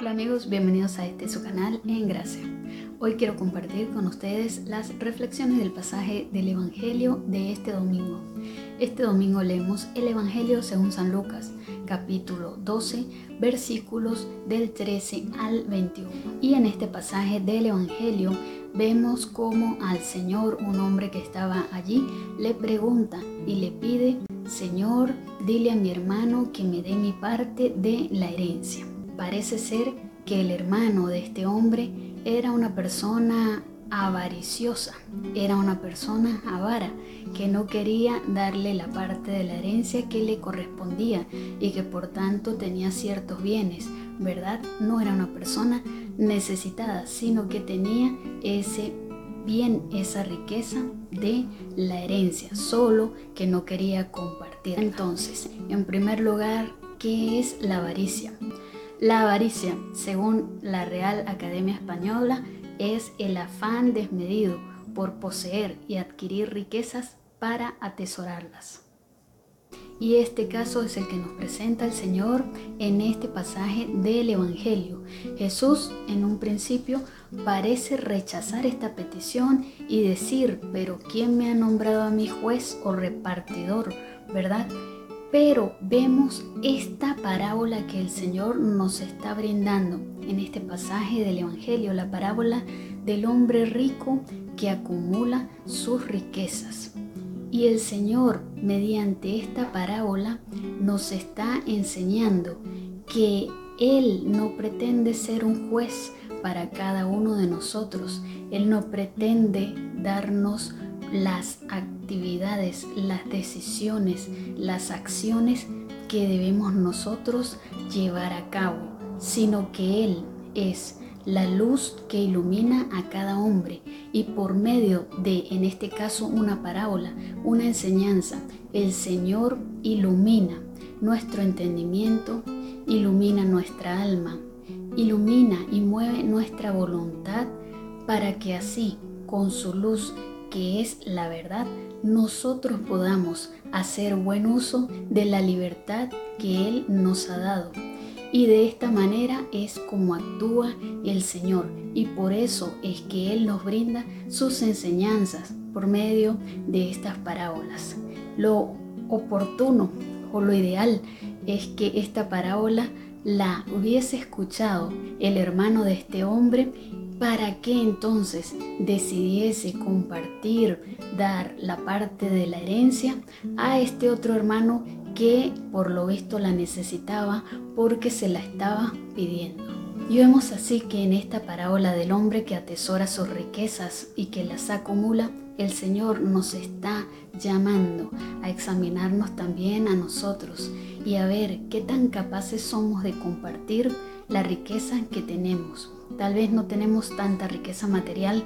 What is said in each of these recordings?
Hola amigos, bienvenidos a este su canal En Gracia. Hoy quiero compartir con ustedes las reflexiones del pasaje del Evangelio de este domingo. Este domingo leemos el Evangelio según San Lucas, capítulo 12, versículos del 13 al 21. Y en este pasaje del Evangelio vemos como al Señor, un hombre que estaba allí, le pregunta y le pide, Señor, dile a mi hermano que me dé mi parte de la herencia. Parece ser que el hermano de este hombre era una persona avariciosa, era una persona avara que no quería darle la parte de la herencia que le correspondía y que por tanto tenía ciertos bienes, ¿verdad? No era una persona necesitada, sino que tenía ese bien, esa riqueza de la herencia, solo que no quería compartir. Entonces, en primer lugar, ¿qué es la avaricia? La avaricia, según la Real Academia Española, es el afán desmedido por poseer y adquirir riquezas para atesorarlas. Y este caso es el que nos presenta el Señor en este pasaje del Evangelio. Jesús en un principio parece rechazar esta petición y decir, pero ¿quién me ha nombrado a mi juez o repartidor? ¿Verdad? Pero vemos esta parábola que el Señor nos está brindando en este pasaje del Evangelio, la parábola del hombre rico que acumula sus riquezas. Y el Señor, mediante esta parábola, nos está enseñando que Él no pretende ser un juez para cada uno de nosotros. Él no pretende darnos las actividades, las decisiones, las acciones que debemos nosotros llevar a cabo, sino que Él es la luz que ilumina a cada hombre. Y por medio de, en este caso, una parábola, una enseñanza, el Señor ilumina nuestro entendimiento, ilumina nuestra alma, ilumina y mueve nuestra voluntad para que así, con su luz que es la verdad, nosotros podamos hacer buen uso de la libertad que Él nos ha dado. Y de esta manera es como actúa el Señor y por eso es que Él nos brinda sus enseñanzas por medio de estas parábolas. Lo oportuno o lo ideal es que esta parábola la hubiese escuchado el hermano de este hombre para que entonces decidiese compartir, dar la parte de la herencia a este otro hermano que por lo visto la necesitaba porque se la estaba pidiendo. Y vemos así que en esta parábola del hombre que atesora sus riquezas y que las acumula, el Señor nos está llamando a examinarnos también a nosotros y a ver qué tan capaces somos de compartir la riqueza que tenemos. Tal vez no tenemos tanta riqueza material,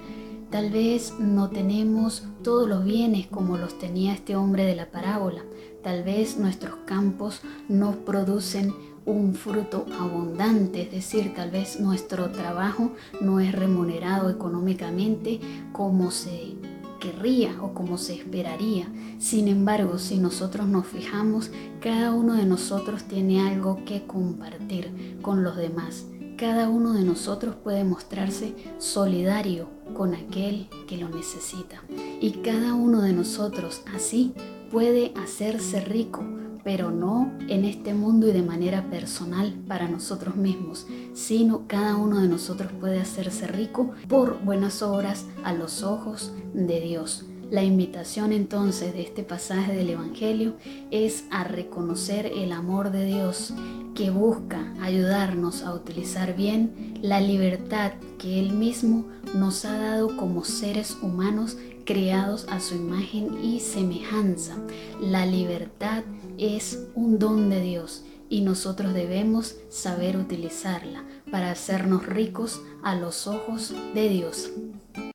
tal vez no tenemos todos los bienes como los tenía este hombre de la parábola, tal vez nuestros campos no producen un fruto abundante, es decir, tal vez nuestro trabajo no es remunerado económicamente como se querría o como se esperaría. Sin embargo, si nosotros nos fijamos, cada uno de nosotros tiene algo que compartir con los demás. Cada uno de nosotros puede mostrarse solidario con aquel que lo necesita. Y cada uno de nosotros así puede hacerse rico pero no en este mundo y de manera personal para nosotros mismos, sino cada uno de nosotros puede hacerse rico por buenas obras a los ojos de Dios. La invitación entonces de este pasaje del Evangelio es a reconocer el amor de Dios que busca ayudarnos a utilizar bien la libertad que Él mismo nos ha dado como seres humanos creados a su imagen y semejanza. La libertad es un don de Dios y nosotros debemos saber utilizarla para hacernos ricos a los ojos de Dios.